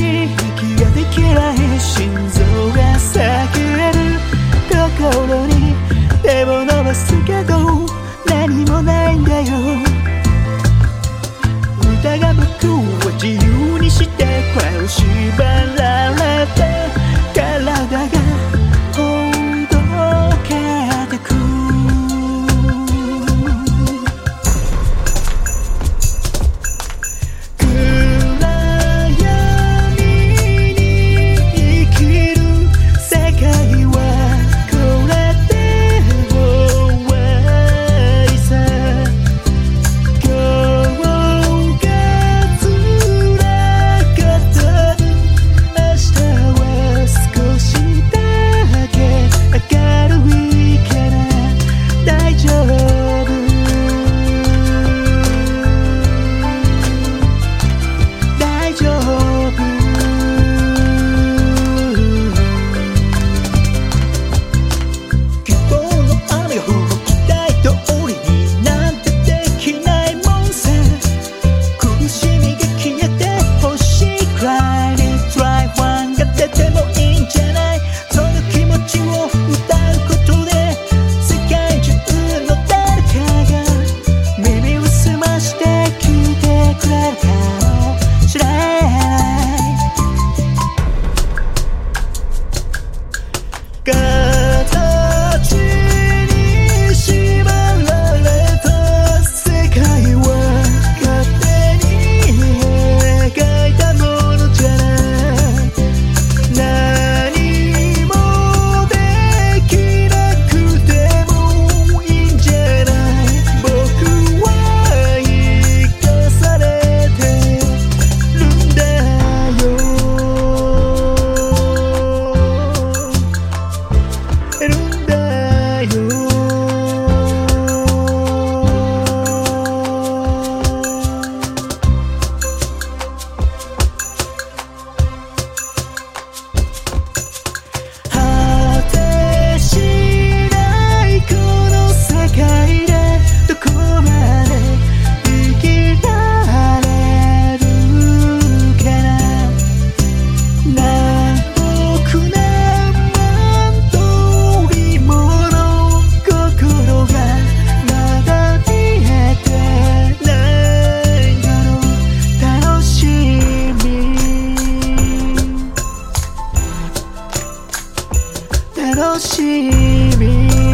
息ができない心臓が叫べるとに手を伸ばすけど that all she means.